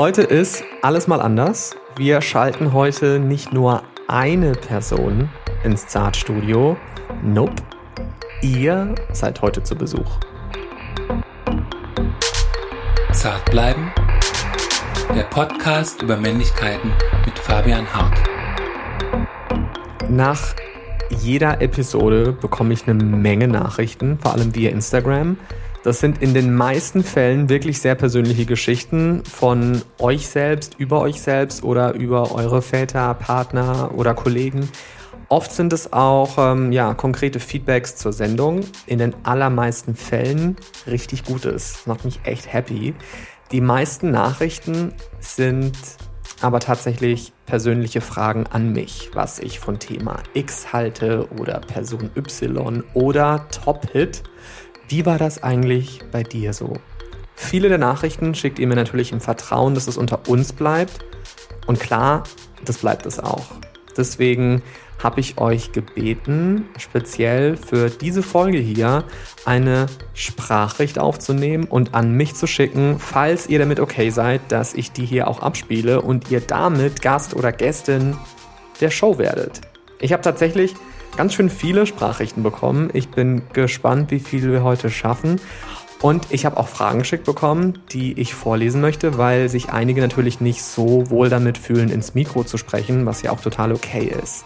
Heute ist alles mal anders. Wir schalten heute nicht nur eine Person ins Zartstudio. Nope. Ihr seid heute zu Besuch. Zart bleiben. Der Podcast über Männlichkeiten mit Fabian Hart. Nach jeder Episode bekomme ich eine Menge Nachrichten, vor allem via Instagram. Das sind in den meisten Fällen wirklich sehr persönliche Geschichten von euch selbst, über euch selbst oder über eure Väter, Partner oder Kollegen. Oft sind es auch ähm, ja, konkrete Feedbacks zur Sendung. In den allermeisten Fällen richtig Gutes. Macht mich echt happy. Die meisten Nachrichten sind aber tatsächlich persönliche Fragen an mich, was ich von Thema X halte oder Person Y oder Top-Hit. Wie war das eigentlich bei dir so? Viele der Nachrichten schickt ihr mir natürlich im Vertrauen, dass es unter uns bleibt. Und klar, das bleibt es auch. Deswegen habe ich euch gebeten, speziell für diese Folge hier eine Sprachricht aufzunehmen und an mich zu schicken, falls ihr damit okay seid, dass ich die hier auch abspiele und ihr damit Gast oder Gästin der Show werdet. Ich habe tatsächlich ganz schön viele Sprachrichten bekommen. Ich bin gespannt, wie viele wir heute schaffen. Und ich habe auch Fragen geschickt bekommen, die ich vorlesen möchte, weil sich einige natürlich nicht so wohl damit fühlen, ins Mikro zu sprechen, was ja auch total okay ist.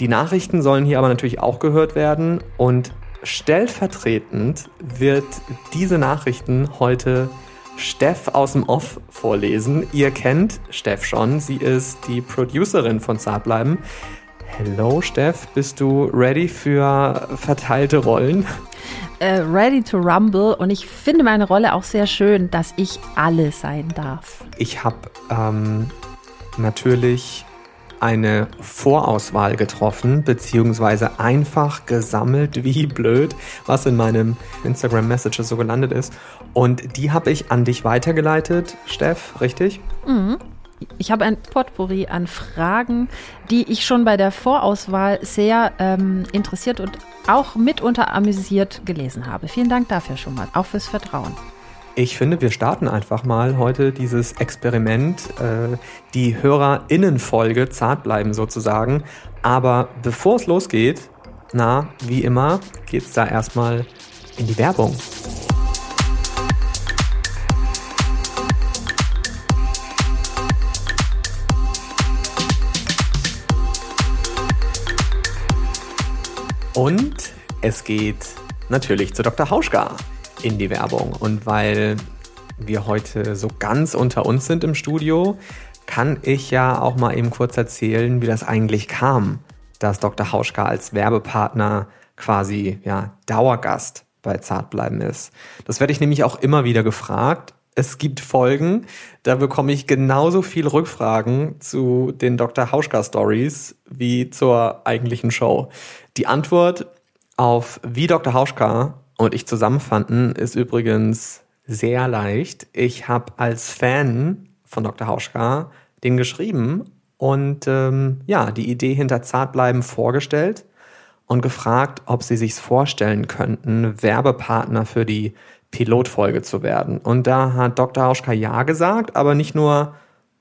Die Nachrichten sollen hier aber natürlich auch gehört werden und stellvertretend wird diese Nachrichten heute Steff aus dem Off vorlesen. Ihr kennt Steff schon, sie ist die Producerin von Zartbleiben. Hello Steff, bist du ready für verteilte Rollen? Uh, ready to rumble und ich finde meine Rolle auch sehr schön, dass ich alle sein darf. Ich habe ähm, natürlich eine Vorauswahl getroffen, beziehungsweise einfach gesammelt, wie blöd, was in meinem Instagram Messages so gelandet ist. Und die habe ich an dich weitergeleitet, Steff, richtig? Mhm. Ich habe ein Potpourri an Fragen, die ich schon bei der Vorauswahl sehr ähm, interessiert und auch mitunter amüsiert gelesen habe. Vielen Dank dafür schon mal, auch fürs Vertrauen. Ich finde, wir starten einfach mal heute dieses Experiment, äh, die HörerInnenfolge zart bleiben sozusagen. Aber bevor es losgeht, na, wie immer, geht's da erstmal in die Werbung. Und es geht natürlich zu Dr. Hauschka in die Werbung. Und weil wir heute so ganz unter uns sind im Studio, kann ich ja auch mal eben kurz erzählen, wie das eigentlich kam, dass Dr. Hauschka als Werbepartner quasi ja, Dauergast bei Zartbleiben ist. Das werde ich nämlich auch immer wieder gefragt. Es gibt Folgen, da bekomme ich genauso viel Rückfragen zu den Dr. Hauschka Stories wie zur eigentlichen Show. Die Antwort auf wie Dr. Hauschka und ich zusammenfanden, ist übrigens sehr leicht. Ich habe als Fan von Dr. Hauschka den geschrieben und ähm, ja, die Idee hinter Zartbleiben vorgestellt und gefragt, ob sie sich vorstellen könnten, Werbepartner für die Pilotfolge zu werden. Und da hat Dr. Hauschka ja gesagt, aber nicht nur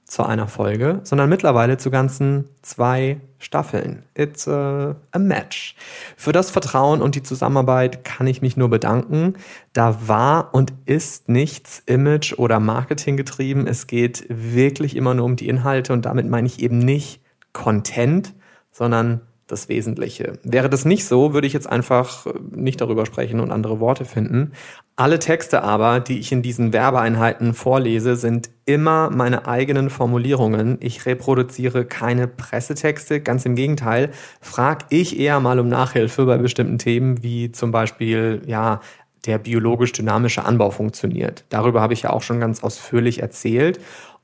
zu einer Folge, sondern mittlerweile zu ganzen zwei Staffeln. It's a, a, match. Für das Vertrauen und die Zusammenarbeit kann ich mich nur bedanken. Da war und ist nichts Image oder Marketing getrieben. Es geht wirklich immer nur um die Inhalte und damit meine ich eben nicht Content, sondern das Wesentliche. Wäre das nicht so, würde ich jetzt einfach nicht darüber sprechen und andere Worte finden. Alle Texte aber, die ich in diesen Werbeeinheiten vorlese, sind immer meine eigenen Formulierungen. Ich reproduziere keine Pressetexte, ganz im Gegenteil, frage ich eher mal um Nachhilfe bei bestimmten Themen, wie zum Beispiel, ja, der biologisch dynamische Anbau funktioniert. Darüber habe ich ja auch schon ganz ausführlich erzählt.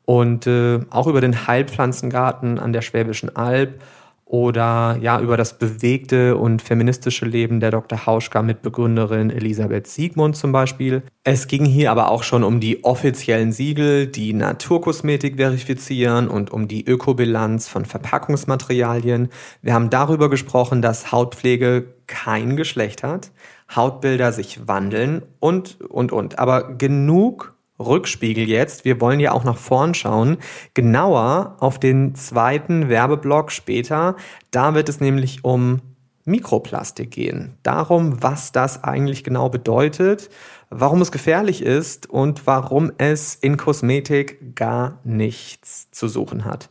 Und äh, auch über den Heilpflanzengarten an der Schwäbischen Alb oder ja über das bewegte und feministische Leben der Dr. Hauschka-Mitbegründerin Elisabeth Siegmund zum Beispiel. Es ging hier aber auch schon um die offiziellen Siegel, die Naturkosmetik verifizieren und um die Ökobilanz von Verpackungsmaterialien. Wir haben darüber gesprochen, dass Hautpflege kein Geschlecht hat, Hautbilder sich wandeln und, und, und. Aber genug Rückspiegel jetzt. Wir wollen ja auch nach vorn schauen. Genauer auf den zweiten Werbeblock später. Da wird es nämlich um Mikroplastik gehen. Darum, was das eigentlich genau bedeutet, warum es gefährlich ist und warum es in Kosmetik gar nichts zu suchen hat.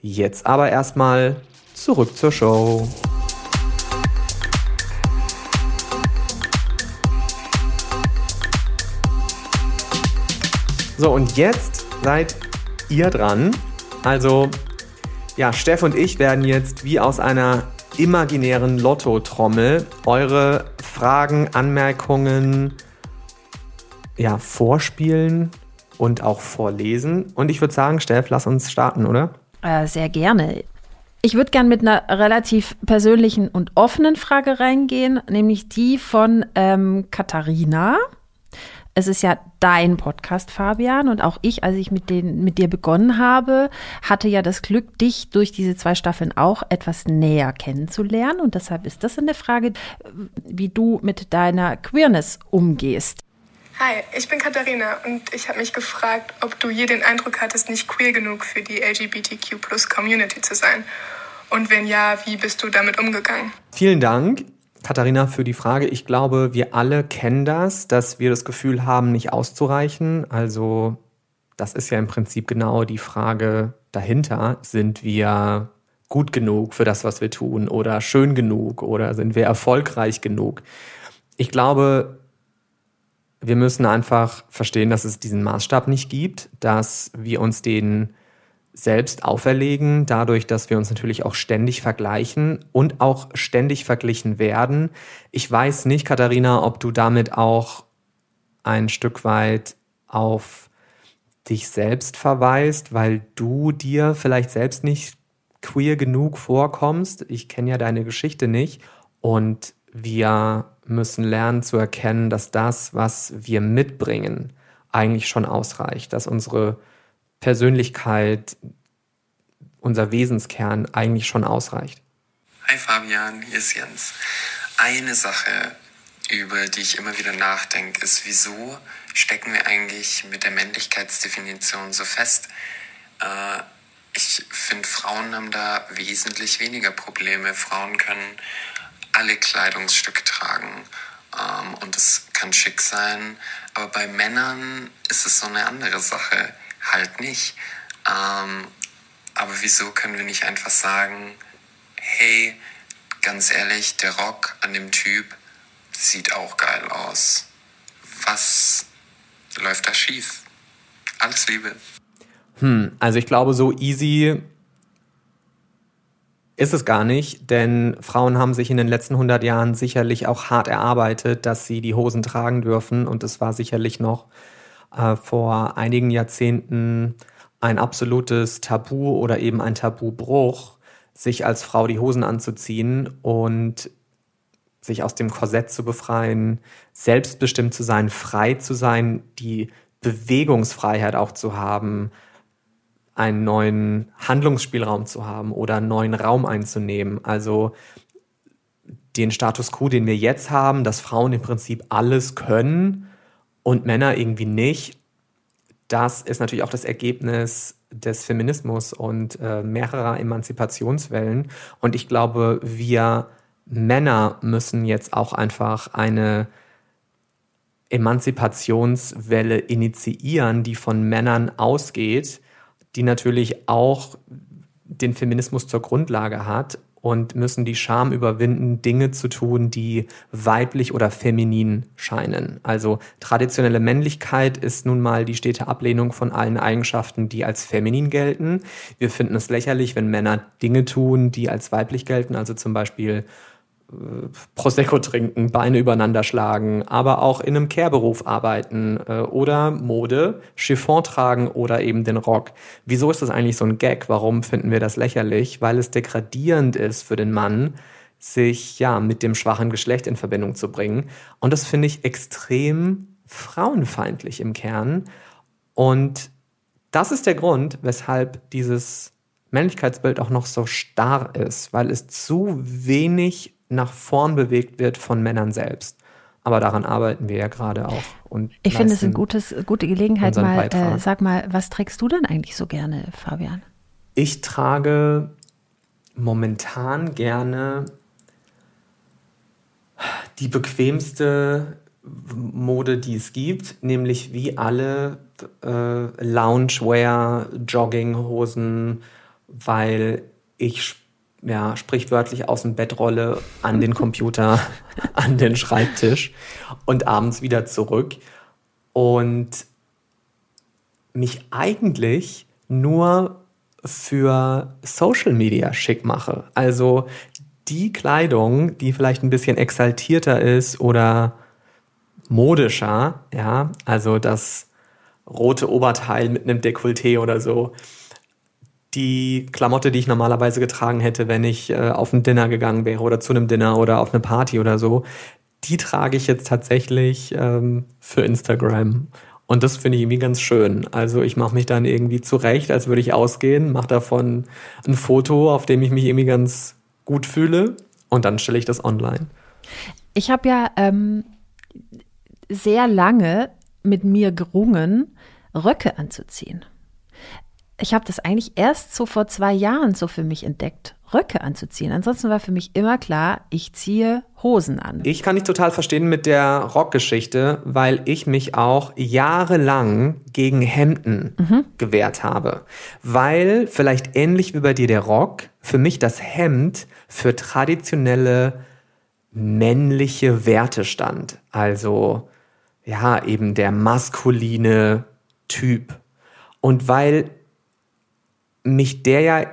Jetzt aber erstmal zurück zur Show. So, und jetzt seid ihr dran. Also, ja, Steff und ich werden jetzt wie aus einer imaginären Lottotrommel eure Fragen, Anmerkungen, ja, vorspielen und auch vorlesen. Und ich würde sagen, Steff, lass uns starten, oder? Äh, sehr gerne. Ich würde gerne mit einer relativ persönlichen und offenen Frage reingehen, nämlich die von ähm, Katharina es ist ja dein Podcast, Fabian, und auch ich, als ich mit, den, mit dir begonnen habe, hatte ja das Glück, dich durch diese zwei Staffeln auch etwas näher kennenzulernen. Und deshalb ist das eine Frage, wie du mit deiner Queerness umgehst. Hi, ich bin Katharina und ich habe mich gefragt, ob du je den Eindruck hattest, nicht queer genug für die LGBTQ-Plus-Community zu sein. Und wenn ja, wie bist du damit umgegangen? Vielen Dank. Katharina, für die Frage. Ich glaube, wir alle kennen das, dass wir das Gefühl haben, nicht auszureichen. Also das ist ja im Prinzip genau die Frage dahinter. Sind wir gut genug für das, was wir tun oder schön genug oder sind wir erfolgreich genug? Ich glaube, wir müssen einfach verstehen, dass es diesen Maßstab nicht gibt, dass wir uns den selbst auferlegen, dadurch, dass wir uns natürlich auch ständig vergleichen und auch ständig verglichen werden. Ich weiß nicht, Katharina, ob du damit auch ein Stück weit auf dich selbst verweist, weil du dir vielleicht selbst nicht queer genug vorkommst. Ich kenne ja deine Geschichte nicht. Und wir müssen lernen zu erkennen, dass das, was wir mitbringen, eigentlich schon ausreicht, dass unsere Persönlichkeit, unser Wesenskern eigentlich schon ausreicht. Hi Fabian, hier ist Jens. Eine Sache, über die ich immer wieder nachdenke, ist, wieso stecken wir eigentlich mit der Männlichkeitsdefinition so fest? Äh, ich finde, Frauen haben da wesentlich weniger Probleme. Frauen können alle Kleidungsstücke tragen ähm, und es kann schick sein. Aber bei Männern ist es so eine andere Sache halt nicht. Ähm, aber wieso können wir nicht einfach sagen, hey, ganz ehrlich, der Rock an dem Typ sieht auch geil aus. Was läuft da schief? Alles Liebe. Hm, also ich glaube, so easy ist es gar nicht, denn Frauen haben sich in den letzten 100 Jahren sicherlich auch hart erarbeitet, dass sie die Hosen tragen dürfen und es war sicherlich noch äh, vor einigen Jahrzehnten ein absolutes Tabu oder eben ein Tabubruch, sich als Frau die Hosen anzuziehen und sich aus dem Korsett zu befreien, selbstbestimmt zu sein, frei zu sein, die Bewegungsfreiheit auch zu haben, einen neuen Handlungsspielraum zu haben oder einen neuen Raum einzunehmen. Also den Status quo, den wir jetzt haben, dass Frauen im Prinzip alles können, und Männer irgendwie nicht. Das ist natürlich auch das Ergebnis des Feminismus und äh, mehrerer Emanzipationswellen. Und ich glaube, wir Männer müssen jetzt auch einfach eine Emanzipationswelle initiieren, die von Männern ausgeht, die natürlich auch den Feminismus zur Grundlage hat und müssen die Scham überwinden, Dinge zu tun, die weiblich oder feminin scheinen. Also traditionelle Männlichkeit ist nun mal die stete Ablehnung von allen Eigenschaften, die als feminin gelten. Wir finden es lächerlich, wenn Männer Dinge tun, die als weiblich gelten, also zum Beispiel Prosecco trinken, Beine übereinander schlagen, aber auch in einem Kehrberuf arbeiten äh, oder Mode, Chiffon tragen oder eben den Rock. Wieso ist das eigentlich so ein Gag? Warum finden wir das lächerlich? Weil es degradierend ist für den Mann, sich ja mit dem schwachen Geschlecht in Verbindung zu bringen. Und das finde ich extrem frauenfeindlich im Kern. Und das ist der Grund, weshalb dieses Männlichkeitsbild auch noch so starr ist, weil es zu wenig nach vorn bewegt wird von Männern selbst. Aber daran arbeiten wir ja gerade auch. Und ich finde es eine gutes, gute Gelegenheit, mal, äh, sag mal, was trägst du denn eigentlich so gerne, Fabian? Ich trage momentan gerne die bequemste Mode, die es gibt, nämlich wie alle äh, Loungewear, Jogginghosen, weil ich ja, sprichwörtlich aus dem Bett rolle, an den Computer, an den Schreibtisch und abends wieder zurück und mich eigentlich nur für Social Media schick mache. Also die Kleidung, die vielleicht ein bisschen exaltierter ist oder modischer, ja, also das rote Oberteil mit einem Dekolleté oder so, die Klamotte, die ich normalerweise getragen hätte, wenn ich äh, auf ein Dinner gegangen wäre oder zu einem Dinner oder auf eine Party oder so, die trage ich jetzt tatsächlich ähm, für Instagram. Und das finde ich irgendwie ganz schön. Also ich mache mich dann irgendwie zurecht, als würde ich ausgehen, mache davon ein Foto, auf dem ich mich irgendwie ganz gut fühle und dann stelle ich das online. Ich habe ja ähm, sehr lange mit mir gerungen, Röcke anzuziehen ich habe das eigentlich erst so vor zwei Jahren so für mich entdeckt, Röcke anzuziehen. Ansonsten war für mich immer klar, ich ziehe Hosen an. Ich kann dich total verstehen mit der Rockgeschichte, weil ich mich auch jahrelang gegen Hemden mhm. gewehrt habe. Weil vielleicht ähnlich wie bei dir der Rock, für mich das Hemd für traditionelle männliche Werte stand. Also ja, eben der maskuline Typ. Und weil mich der ja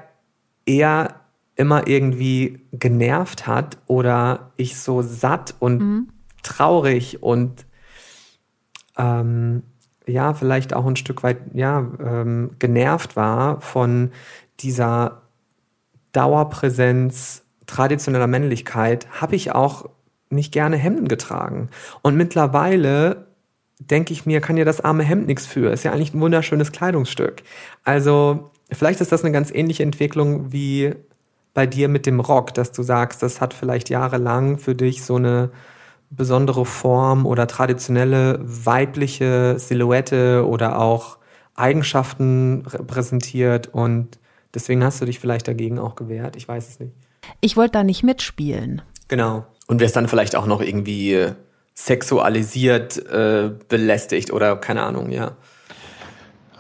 eher immer irgendwie genervt hat oder ich so satt und mhm. traurig und ähm, ja, vielleicht auch ein Stück weit ja, ähm, genervt war von dieser Dauerpräsenz traditioneller Männlichkeit, habe ich auch nicht gerne Hemden getragen. Und mittlerweile denke ich mir, kann ja das arme Hemd nichts für. Ist ja eigentlich ein wunderschönes Kleidungsstück. Also Vielleicht ist das eine ganz ähnliche Entwicklung wie bei dir mit dem Rock, dass du sagst, das hat vielleicht jahrelang für dich so eine besondere Form oder traditionelle weibliche Silhouette oder auch Eigenschaften repräsentiert und deswegen hast du dich vielleicht dagegen auch gewehrt. Ich weiß es nicht. Ich wollte da nicht mitspielen. Genau. Und wärst dann vielleicht auch noch irgendwie sexualisiert, äh, belästigt oder keine Ahnung, ja.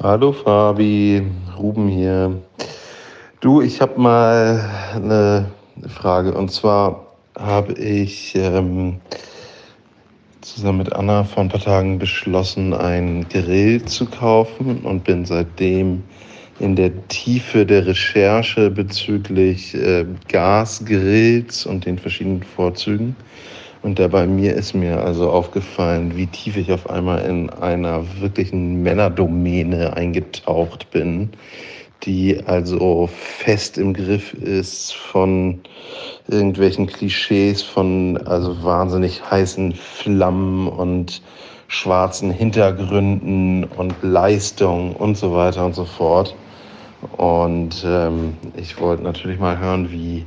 Hallo Fabi, Ruben hier. Du, ich habe mal eine Frage und zwar habe ich ähm, zusammen mit Anna vor ein paar Tagen beschlossen, einen Grill zu kaufen und bin seitdem in der Tiefe der Recherche bezüglich äh, Gasgrills und den verschiedenen Vorzügen. Und dabei mir ist mir also aufgefallen, wie tief ich auf einmal in einer wirklichen Männerdomäne eingetaucht bin, die also fest im Griff ist von irgendwelchen Klischees, von also wahnsinnig heißen Flammen und schwarzen Hintergründen und Leistung und so weiter und so fort. Und ähm, ich wollte natürlich mal hören, wie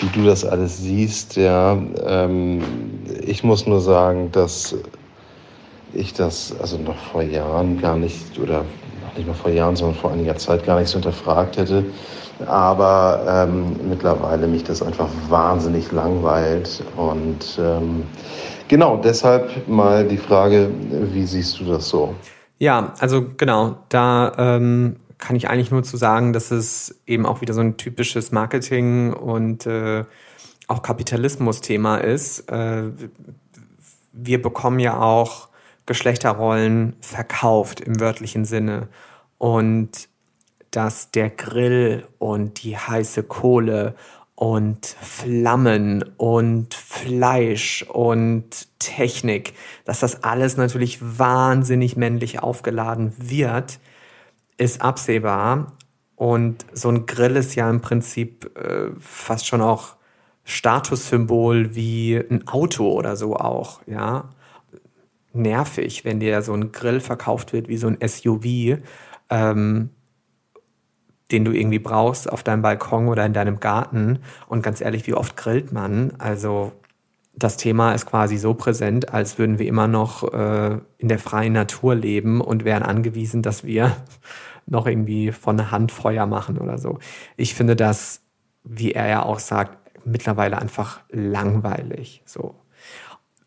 wie du das alles siehst. Ja, ähm, ich muss nur sagen, dass ich das also noch vor Jahren gar nicht oder nicht mal vor Jahren, sondern vor einiger Zeit gar nicht so hinterfragt hätte. Aber ähm, mittlerweile mich das einfach wahnsinnig langweilt. Und ähm, genau, deshalb mal die Frage, wie siehst du das so? Ja, also genau, da ähm, kann ich eigentlich nur zu sagen, dass es eben auch wieder so ein typisches Marketing und äh, auch Kapitalismus-Thema ist. Äh, wir bekommen ja auch Geschlechterrollen verkauft im wörtlichen Sinne. Und dass der Grill und die heiße Kohle und Flammen und Fleisch und Technik, dass das alles natürlich wahnsinnig männlich aufgeladen wird ist absehbar. Und so ein Grill ist ja im Prinzip äh, fast schon auch Statussymbol wie ein Auto oder so auch, ja. Nervig, wenn dir so ein Grill verkauft wird wie so ein SUV, ähm, den du irgendwie brauchst auf deinem Balkon oder in deinem Garten. Und ganz ehrlich, wie oft grillt man? Also das Thema ist quasi so präsent, als würden wir immer noch äh, in der freien Natur leben und wären angewiesen, dass wir noch irgendwie von der Hand Feuer machen oder so. Ich finde das, wie er ja auch sagt, mittlerweile einfach langweilig. So.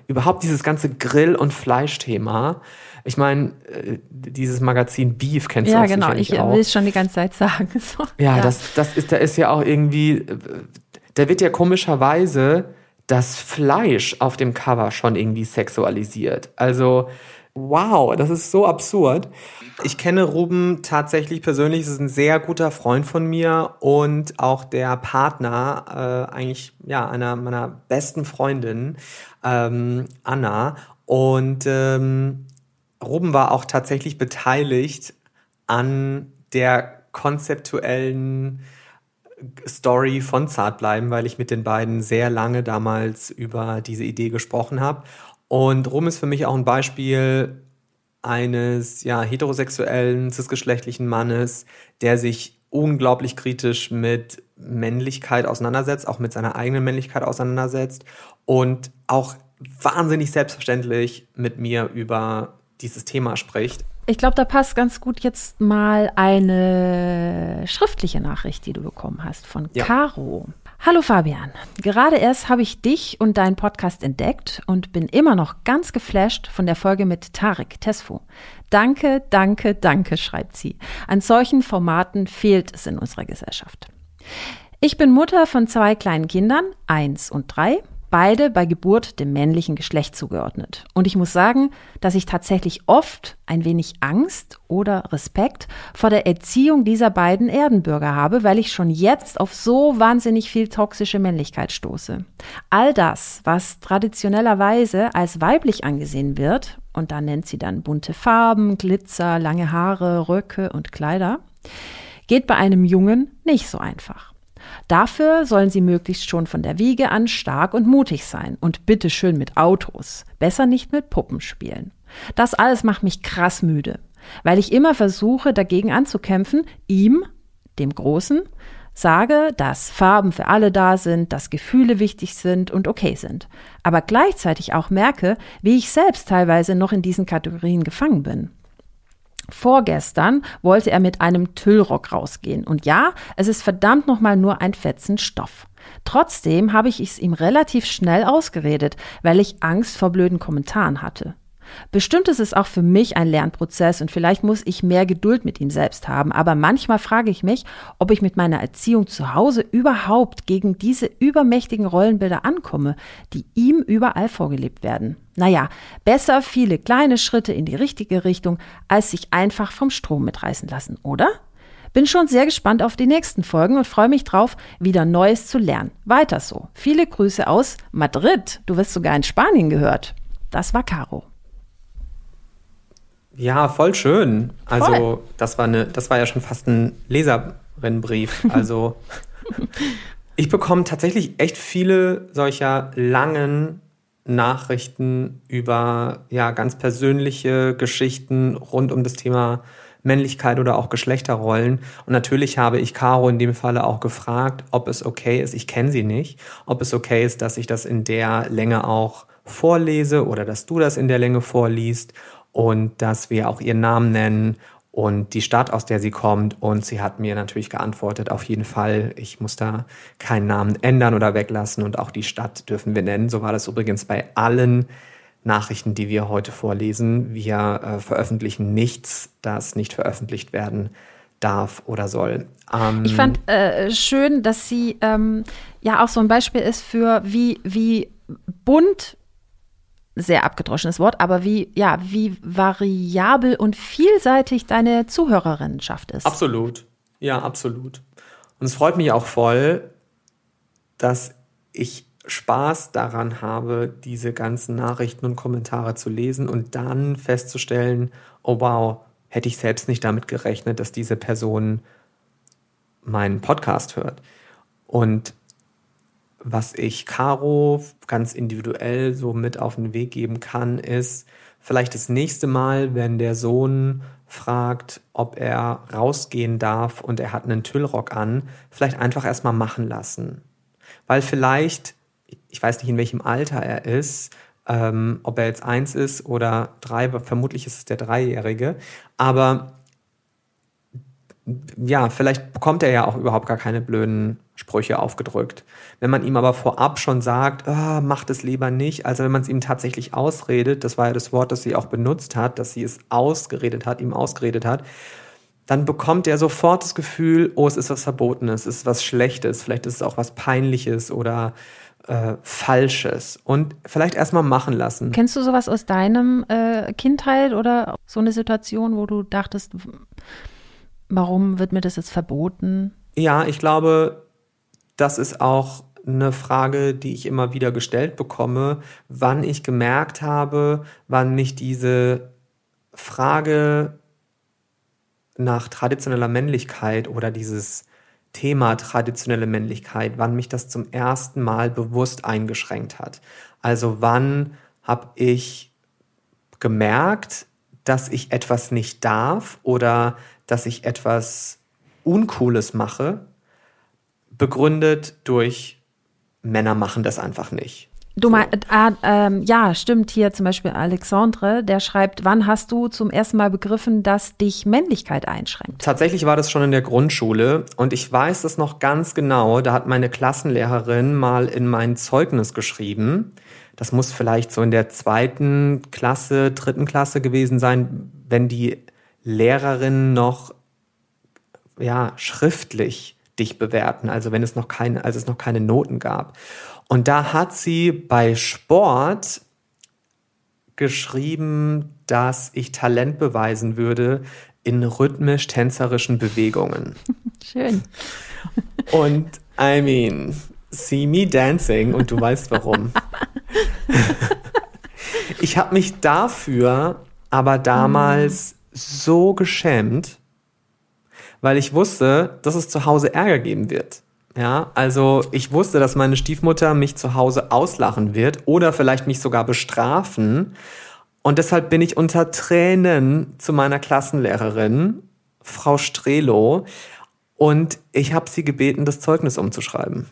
Überhaupt dieses ganze Grill- und Fleischthema. Ich meine, äh, dieses Magazin Beef kennst ja, du auch genau. sicherlich Ich auch. will es schon die ganze Zeit sagen. So. Ja, Das, das ist, da ist ja auch irgendwie, da wird ja komischerweise das Fleisch auf dem Cover schon irgendwie sexualisiert. Also, wow, das ist so absurd. Ich kenne Ruben tatsächlich persönlich, ist ein sehr guter Freund von mir und auch der Partner, äh, eigentlich, ja, einer meiner besten Freundinnen, ähm, Anna. Und ähm, Ruben war auch tatsächlich beteiligt an der konzeptuellen Story von Zartbleiben, weil ich mit den beiden sehr lange damals über diese Idee gesprochen habe. Und Rum ist für mich auch ein Beispiel eines ja, heterosexuellen, cisgeschlechtlichen Mannes, der sich unglaublich kritisch mit Männlichkeit auseinandersetzt, auch mit seiner eigenen Männlichkeit auseinandersetzt und auch wahnsinnig selbstverständlich mit mir über dieses Thema spricht. Ich glaube, da passt ganz gut jetzt mal eine schriftliche Nachricht, die du bekommen hast von Ja. Caro. Hallo Fabian, gerade erst habe ich dich und deinen Podcast entdeckt und bin immer noch ganz geflasht von der Folge mit Tarek Tesfu. Danke, danke, danke, schreibt sie. An solchen Formaten fehlt es in unserer Gesellschaft. Ich bin Mutter von zwei kleinen Kindern, eins und drei, beide bei Geburt dem männlichen Geschlecht zugeordnet. Und ich muss sagen, dass ich tatsächlich oft ein wenig Angst oder Respekt vor der Erziehung dieser beiden Erdenbürger habe, weil ich schon jetzt auf so wahnsinnig viel toxische Männlichkeit stoße. All das, was traditionellerweise als weiblich angesehen wird, und da nennt sie dann bunte Farben, Glitzer, lange Haare, Röcke und Kleider, geht bei einem Jungen nicht so einfach. Dafür sollen sie möglichst schon von der Wiege an stark und mutig sein und bitte schön mit Autos, besser nicht mit Puppen spielen. Das alles macht mich krass müde, weil ich immer versuche dagegen anzukämpfen, ihm, dem Großen, sage, dass Farben für alle da sind, dass Gefühle wichtig sind und okay sind, aber gleichzeitig auch merke, wie ich selbst teilweise noch in diesen Kategorien gefangen bin. Vorgestern wollte er mit einem Tüllrock rausgehen. Und ja, es ist verdammt nochmal nur ein Fetzen Stoff. Trotzdem habe ich es ihm relativ schnell ausgeredet, weil ich Angst vor blöden Kommentaren hatte. Bestimmt ist es auch für mich ein Lernprozess und vielleicht muss ich mehr Geduld mit ihm selbst haben, aber manchmal frage ich mich, ob ich mit meiner Erziehung zu Hause überhaupt gegen diese übermächtigen Rollenbilder ankomme, die ihm überall vorgelebt werden. Naja, besser viele kleine Schritte in die richtige Richtung, als sich einfach vom Strom mitreißen lassen, oder? Bin schon sehr gespannt auf die nächsten Folgen und freue mich drauf, wieder Neues zu lernen. Weiter so. Viele Grüße aus Madrid. Du wirst sogar in Spanien gehört. Das war Caro. Ja, voll schön. Also, Voll. das war eine, das war ja schon fast ein Leserinnenbrief. Also, ich bekomme tatsächlich echt viele solcher langen Nachrichten über ja ganz persönliche Geschichten rund um das Thema Männlichkeit oder auch Geschlechterrollen. Und natürlich habe ich Caro in dem Falle auch gefragt, ob es okay ist, ich kenne sie nicht, ob es okay ist, dass ich das in der Länge auch vorlese oder dass du das in der Länge vorliest und dass wir auch ihren Namen nennen und die Stadt, aus der sie kommt. Und sie hat mir natürlich geantwortet, auf jeden Fall, ich muss da keinen Namen ändern oder weglassen und auch die Stadt dürfen wir nennen. So war das übrigens bei allen Nachrichten, die wir heute vorlesen. Wir äh, veröffentlichen nichts, das nicht veröffentlicht werden darf oder soll. Ähm, Ich fand äh, schön, dass sie ähm, ja auch so ein Beispiel ist für wie, wie bunt, sehr abgedroschenes Wort, aber wie, ja, wie variabel und vielseitig deine Zuhörerinnenschaft ist. Absolut. Ja, absolut. Und es freut mich auch voll, dass ich Spaß daran habe, diese ganzen Nachrichten und Kommentare zu lesen und dann festzustellen, oh wow, hätte ich selbst nicht damit gerechnet, dass diese Person meinen Podcast hört. Und was ich Caro ganz individuell so mit auf den Weg geben kann, ist vielleicht das nächste Mal, wenn der Sohn fragt, ob er rausgehen darf und er hat einen Tüllrock an, vielleicht einfach erstmal machen lassen. Weil vielleicht ich weiß nicht, in welchem Alter er ist, ähm, ob er jetzt eins ist oder drei, vermutlich ist es der Dreijährige, aber ja, vielleicht bekommt er ja auch überhaupt gar keine blöden Sprüche aufgedrückt. Wenn man ihm aber vorab schon sagt, oh, macht es lieber nicht, also wenn man es ihm tatsächlich ausredet, das war ja das Wort, das sie auch benutzt hat, dass sie es ausgeredet hat, ihm ausgeredet hat, dann bekommt er sofort das Gefühl, oh, es ist was Verbotenes, es ist was Schlechtes, vielleicht ist es auch was Peinliches oder äh, Falsches. Und vielleicht erstmal machen lassen. Kennst du sowas aus deinem äh, Kindheit oder so eine Situation, wo du dachtest, warum wird mir das jetzt verboten? Ja, ich glaube, das ist auch eine Frage, die ich immer wieder gestellt bekomme, wann ich gemerkt habe, wann mich diese Frage nach traditioneller Männlichkeit oder dieses Thema traditionelle Männlichkeit, wann mich das zum ersten Mal bewusst eingeschränkt hat. Also wann habe ich gemerkt, dass ich etwas nicht darf oder dass ich etwas Uncooles mache, begründet durch Männer machen das einfach nicht. Du meinst, äh, äh, ja, stimmt hier zum Beispiel Alexandre, der schreibt, wann hast du zum ersten Mal begriffen, dass dich Männlichkeit einschränkt? Tatsächlich war das schon in der Grundschule und ich weiß das noch ganz genau. Da hat meine Klassenlehrerin mal in mein Zeugnis geschrieben. Das muss vielleicht so in der zweiten Klasse, dritten Klasse gewesen sein, wenn die Lehrerin noch ja schriftlich dich bewerten, also wenn es noch keine, als es noch keine Noten gab. Und da hat sie bei Sport geschrieben, dass ich Talent beweisen würde in rhythmisch-tänzerischen Bewegungen. Schön. Und I mean, see me dancing und du weißt warum. ich habe mich dafür aber damals so geschämt, weil ich wusste, dass es zu Hause Ärger geben wird. Ja, also ich wusste, dass meine Stiefmutter mich zu Hause auslachen wird oder vielleicht mich sogar bestrafen. Und deshalb bin ich unter Tränen zu meiner Klassenlehrerin, Frau Strelo, und ich habe sie gebeten, das Zeugnis umzuschreiben.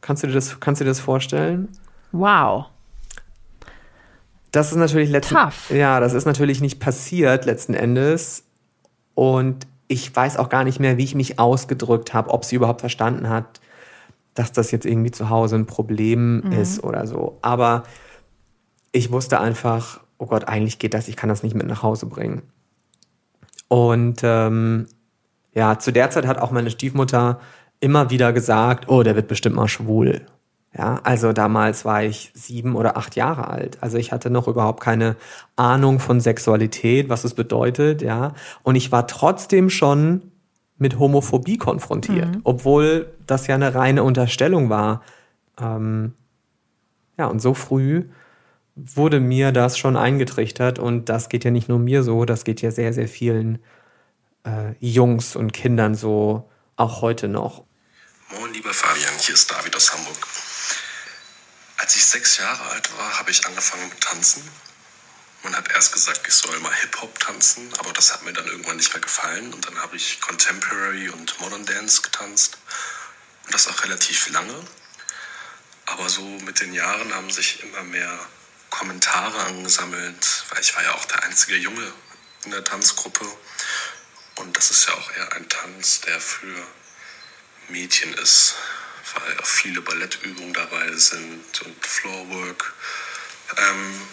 Kannst du dir das, kannst du dir das vorstellen? Wow. Das ist natürlich letzten, Tough. ja, das ist natürlich nicht passiert letzten Endes. Und ich weiß auch gar nicht mehr, wie ich mich ausgedrückt habe, ob sie überhaupt verstanden hat, dass das jetzt irgendwie zu Hause ein Problem mhm. ist oder so. Aber ich wusste einfach, oh Gott, eigentlich geht das, ich kann das nicht mit nach Hause bringen. Und ähm, ja, zu der Zeit hat auch meine Stiefmutter immer wieder gesagt, oh, der wird bestimmt mal schwul. Ja, also damals war ich sieben oder acht Jahre alt. Also ich hatte noch überhaupt keine Ahnung von Sexualität, was es bedeutet, ja. Und ich war trotzdem schon mit Homophobie konfrontiert, mhm. obwohl das ja eine reine Unterstellung war. Ähm, ja, und so früh wurde mir das schon eingetrichtert und das geht ja nicht nur mir so, das geht ja sehr, sehr vielen äh, Jungs und Kindern so, auch heute noch. Moin, lieber Fabian, hier ist David aus Hamburg. Als ich sechs Jahre alt war, habe ich angefangen mit Tanzen. Man hat erst gesagt, ich soll mal Hip-Hop tanzen, aber das hat mir dann irgendwann nicht mehr gefallen. Und dann habe ich Contemporary und Modern Dance getanzt. Und das auch relativ lange. Aber so mit den Jahren haben sich immer mehr Kommentare angesammelt, weil ich war ja auch der einzige Junge in der Tanzgruppe. Und das ist ja auch eher ein Tanz, der für Mädchen ist weil auch viele Ballettübungen dabei sind und Floorwork. Ähm,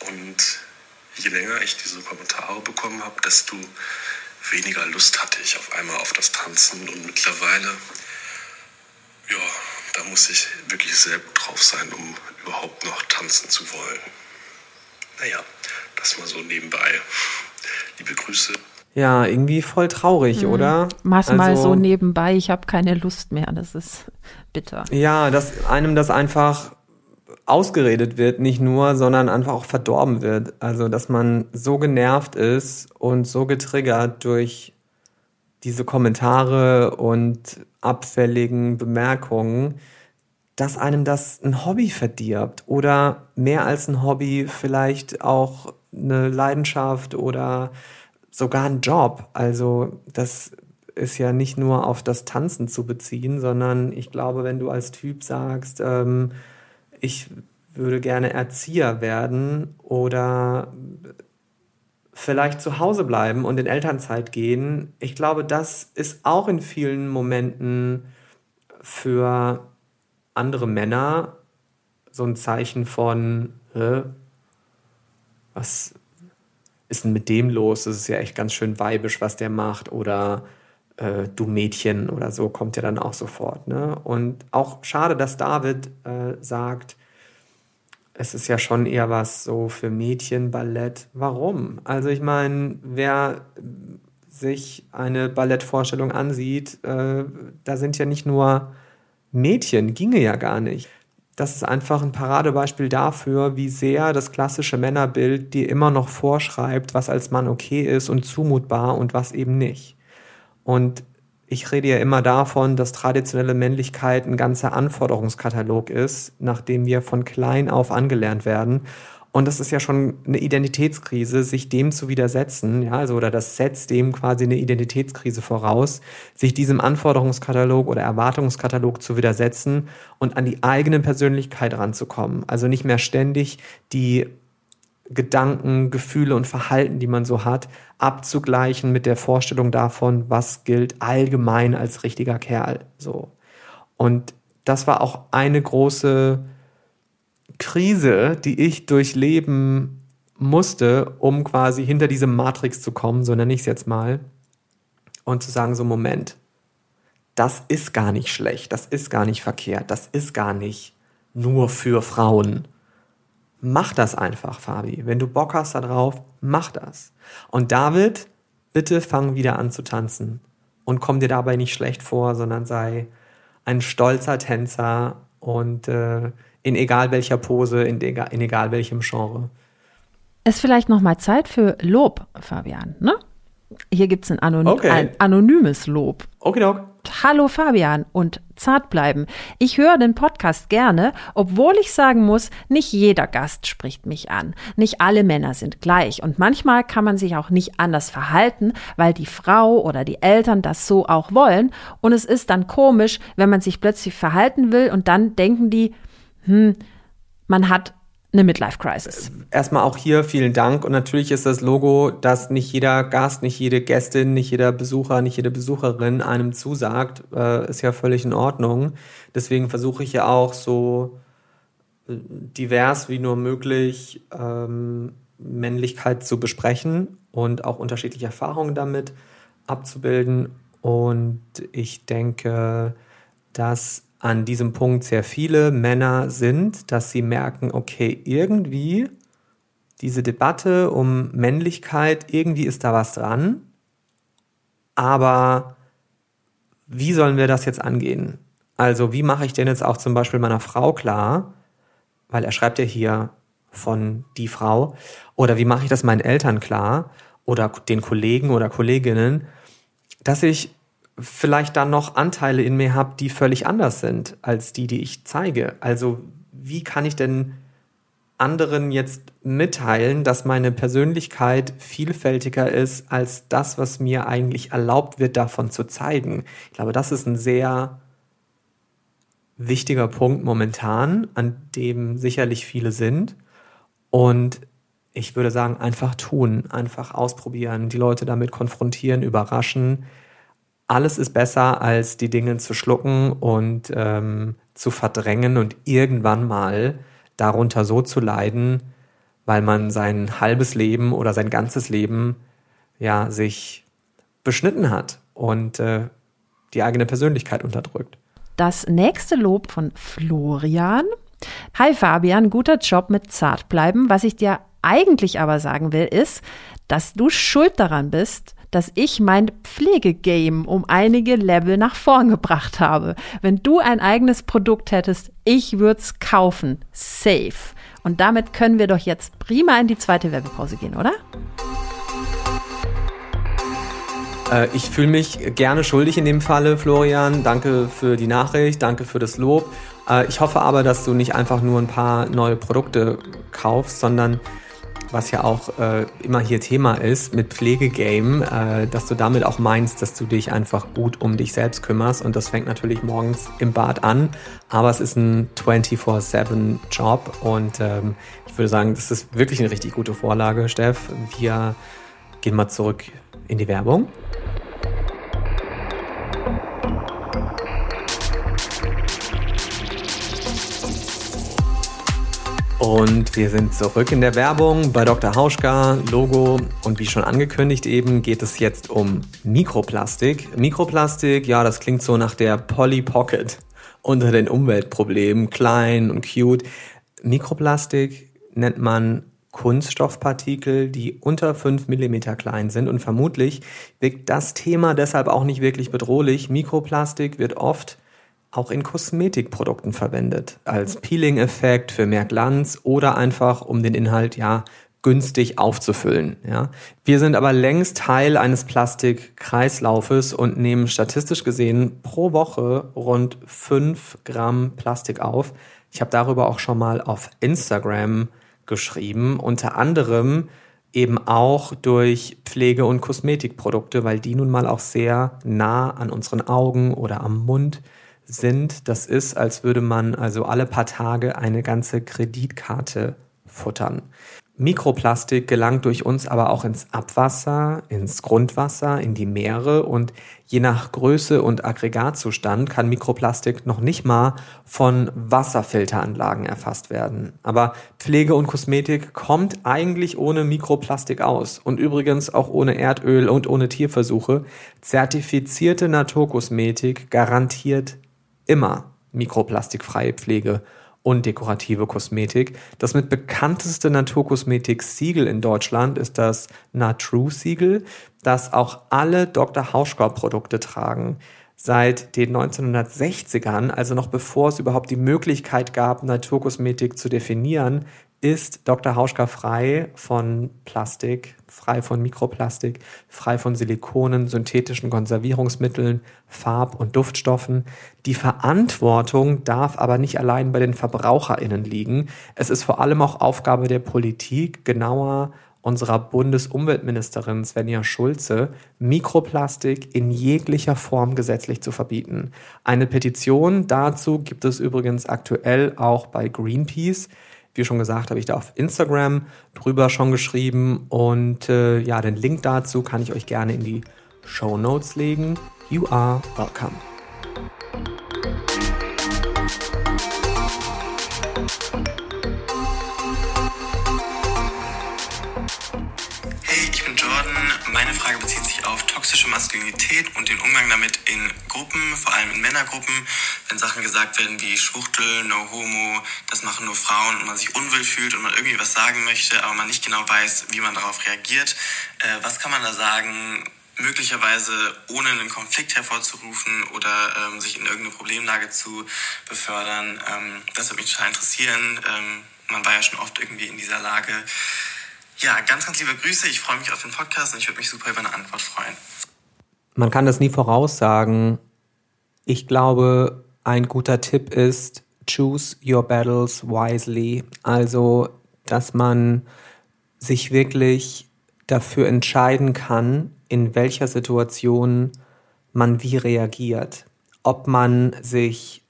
und je länger ich diese Kommentare bekommen habe, desto weniger Lust hatte ich auf einmal auf das Tanzen. Und mittlerweile, ja, da muss ich wirklich sehr gut drauf sein, um überhaupt noch tanzen zu wollen. Naja, das mal so nebenbei. Liebe Grüße. Ja, irgendwie voll traurig, mhm. oder? Mach's also, mal so nebenbei, ich habe keine Lust mehr. Das ist bitter. Ja, dass einem das einfach ausgeredet wird, nicht nur, sondern einfach auch verdorben wird. Also, dass man so genervt ist und so getriggert durch diese Kommentare und abfälligen Bemerkungen, dass einem das ein Hobby verdirbt oder mehr als ein Hobby vielleicht auch eine Leidenschaft oder sogar ein Job. Also das ist ja nicht nur auf das Tanzen zu beziehen, sondern ich glaube, wenn du als Typ sagst, ähm, ich würde gerne Erzieher werden oder vielleicht zu Hause bleiben und in Elternzeit gehen. Ich glaube, das ist auch in vielen Momenten für andere Männer so ein Zeichen von, was ist denn mit dem los? Das ist ja echt ganz schön weibisch, was der macht. Oder äh, du Mädchen oder so kommt ja dann auch sofort. Ne? Und auch schade, dass David äh, sagt, es ist ja schon eher was so für Mädchen, Ballett. Warum? Also ich meine, wer sich eine Ballettvorstellung ansieht, äh, da sind ja nicht nur Mädchen, ginge ja gar nicht. Das ist einfach ein Paradebeispiel dafür, wie sehr das klassische Männerbild dir immer noch vorschreibt, was als Mann okay ist und zumutbar und was eben nicht. Und ich rede ja immer davon, dass traditionelle Männlichkeit ein ganzer Anforderungskatalog ist, nachdem wir von klein auf angelernt werden. Und das ist ja schon eine Identitätskrise, sich dem zu widersetzen, ja, also oder das setzt dem quasi eine Identitätskrise voraus, sich diesem Anforderungskatalog oder Erwartungskatalog zu widersetzen und an die eigene Persönlichkeit ranzukommen. Also nicht mehr ständig die Gedanken, Gefühle und Verhalten, die man so hat, abzugleichen mit der Vorstellung davon, was gilt allgemein als richtiger Kerl. So. Und das war auch eine große Krise, die ich durchleben musste, um quasi hinter diese Matrix zu kommen, so nenne ich es jetzt mal, und zu sagen, so Moment, das ist gar nicht schlecht, das ist gar nicht verkehrt, das ist gar nicht nur für Frauen Mach das einfach, Fabi. Wenn du Bock hast darauf, mach das. Und David, bitte fang wieder an zu tanzen. Und komm dir dabei nicht schlecht vor, sondern sei ein stolzer Tänzer und äh, in egal welcher Pose, in, egal, in egal welchem Genre. Ist vielleicht noch mal Zeit für Lob, Fabian, ne? Hier gibt es ein, Anonym, okay. ein anonymes Lob. Okay, okay. Hallo Fabian und zart bleiben. Ich höre den Podcast gerne, obwohl ich sagen muss, nicht jeder Gast spricht mich an. Nicht alle Männer sind gleich und manchmal kann man sich auch nicht anders verhalten, weil die Frau oder die Eltern das so auch wollen und es ist dann komisch, wenn man sich plötzlich verhalten will und dann denken die, hm, man hat eine Midlife-Crisis. Erstmal auch hier vielen Dank. Und natürlich ist das Logo, dass nicht jeder Gast, nicht jede Gästin, nicht jeder Besucher, nicht jede Besucherin einem zusagt, äh, ist ja völlig in Ordnung. Deswegen versuche ich ja auch so äh, divers wie nur möglich ähm, Männlichkeit zu besprechen und auch unterschiedliche Erfahrungen damit abzubilden. Und ich denke, dass an diesem Punkt sehr viele Männer sind, dass sie merken, okay, irgendwie diese Debatte um Männlichkeit, irgendwie ist da was dran, aber wie sollen wir das jetzt angehen? Also wie mache ich denn jetzt auch zum Beispiel meiner Frau klar, weil er schreibt ja hier von die Frau, oder wie mache ich das meinen Eltern klar? Oder den Kollegen oder Kolleginnen, dass ich vielleicht dann noch Anteile in mir habe, die völlig anders sind als die, die ich zeige. Also wie kann ich denn anderen jetzt mitteilen, dass meine Persönlichkeit vielfältiger ist als das, was mir eigentlich erlaubt wird, davon zu zeigen. Ich glaube, das ist ein sehr wichtiger Punkt momentan, an dem sicherlich viele sind. Und ich würde sagen, einfach tun, einfach ausprobieren, die Leute damit konfrontieren, überraschen, alles ist besser, als die Dinge zu schlucken und ähm, zu verdrängen und irgendwann mal darunter so zu leiden, weil man sein halbes Leben oder sein ganzes Leben ja sich beschnitten hat und äh, die eigene Persönlichkeit unterdrückt. Das nächste Lob von Florian. Hi Fabian, guter Job mit Zartbleiben. Was ich dir eigentlich aber sagen will, ist, dass du schuld daran bist, dass ich mein Pflegegame um einige Level nach vorn gebracht habe. Wenn du ein eigenes Produkt hättest, ich würde es kaufen. Safe. Und damit können wir doch jetzt prima in die zweite Werbepause gehen, oder? Äh, ich fühle mich gerne schuldig in dem Falle, Florian. Danke für die Nachricht, danke für das Lob. Äh, ich hoffe aber, dass du nicht einfach nur ein paar neue Produkte kaufst, sondern was ja auch äh, immer hier Thema ist mit Pflegegame, äh, dass du damit auch meinst, dass du dich einfach gut um dich selbst kümmerst. Und das fängt natürlich morgens im Bad an, aber es ist ein 24-7-Job und ähm, ich würde sagen, das ist wirklich eine richtig gute Vorlage, Steff. Wir gehen mal zurück in die Werbung. Und wir sind zurück in der Werbung bei Dr. Hauschka, Logo. Und wie schon angekündigt eben, geht es jetzt um Mikroplastik. Mikroplastik, ja, das klingt so nach der Polly Pocket unter den Umweltproblemen. Klein und cute. Mikroplastik nennt man Kunststoffpartikel, die unter 5 mm klein sind. Und vermutlich wirkt das Thema deshalb auch nicht wirklich bedrohlich. Mikroplastik wird oft auch in Kosmetikprodukten verwendet. Als Peeling-Effekt für mehr Glanz oder einfach, um den Inhalt ja günstig aufzufüllen. Ja. Wir sind aber längst Teil eines Plastikkreislaufes und nehmen statistisch gesehen pro Woche rund 5 Gramm Plastik auf. Ich habe darüber auch schon mal auf Instagram geschrieben, unter anderem eben auch durch Pflege- und Kosmetikprodukte, weil die nun mal auch sehr nah an unseren Augen oder am Mund sind. Das ist, als würde man also alle paar Tage eine ganze Kreditkarte futtern. Mikroplastik gelangt durch uns aber auch ins Abwasser, ins Grundwasser, in die Meere und je nach Größe und Aggregatzustand kann Mikroplastik noch nicht mal von Wasserfilteranlagen erfasst werden. Aber Pflege und Kosmetik kommt eigentlich ohne Mikroplastik aus und übrigens auch ohne Erdöl und ohne Tierversuche. Zertifizierte Naturkosmetik garantiert immer mikroplastikfreie Pflege und dekorative Kosmetik. Das mit bekannteste Naturkosmetik-Siegel in Deutschland ist das Natrue-Siegel, das auch alle Dr. Hauschka-Produkte tragen. Seit den 1960ern, also noch bevor es überhaupt die Möglichkeit gab, Naturkosmetik zu definieren, ist Dr. Hauschka frei von Plastik, frei von Mikroplastik, frei von Silikonen, synthetischen Konservierungsmitteln, Farb- und Duftstoffen. Die Verantwortung darf aber nicht allein bei den VerbraucherInnen liegen. Es ist vor allem auch Aufgabe der Politik, genauer unserer Bundesumweltministerin Svenja Schulze, Mikroplastik in jeglicher Form gesetzlich zu verbieten. Eine Petition dazu gibt es übrigens aktuell auch bei Greenpeace. Wie schon gesagt, habe ich da auf Instagram drüber schon geschrieben und äh, ja, den Link dazu kann ich euch gerne in die Show Notes legen. You are welcome. Toxische Maskulinität und den Umgang damit in Gruppen, vor allem in Männergruppen, wenn Sachen gesagt werden wie Schwuchtel, No Homo, das machen nur Frauen und man sich unwohl fühlt und man irgendwie was sagen möchte, aber man nicht genau weiß, wie man darauf reagiert. Äh, was kann man da sagen, möglicherweise ohne einen Konflikt hervorzurufen oder ähm, sich in irgendeine Problemlage zu befördern? Ähm, das würde mich total interessieren. Ähm, man war ja schon oft irgendwie in dieser Lage. Ja, ganz, ganz liebe Grüße. Ich freue mich auf den Podcast und ich würde mich super über eine Antwort freuen. Man kann das nie voraussagen. Ich glaube, ein guter Tipp ist, choose your battles wisely. Also, dass man sich wirklich dafür entscheiden kann, in welcher Situation man wie reagiert. Ob man sich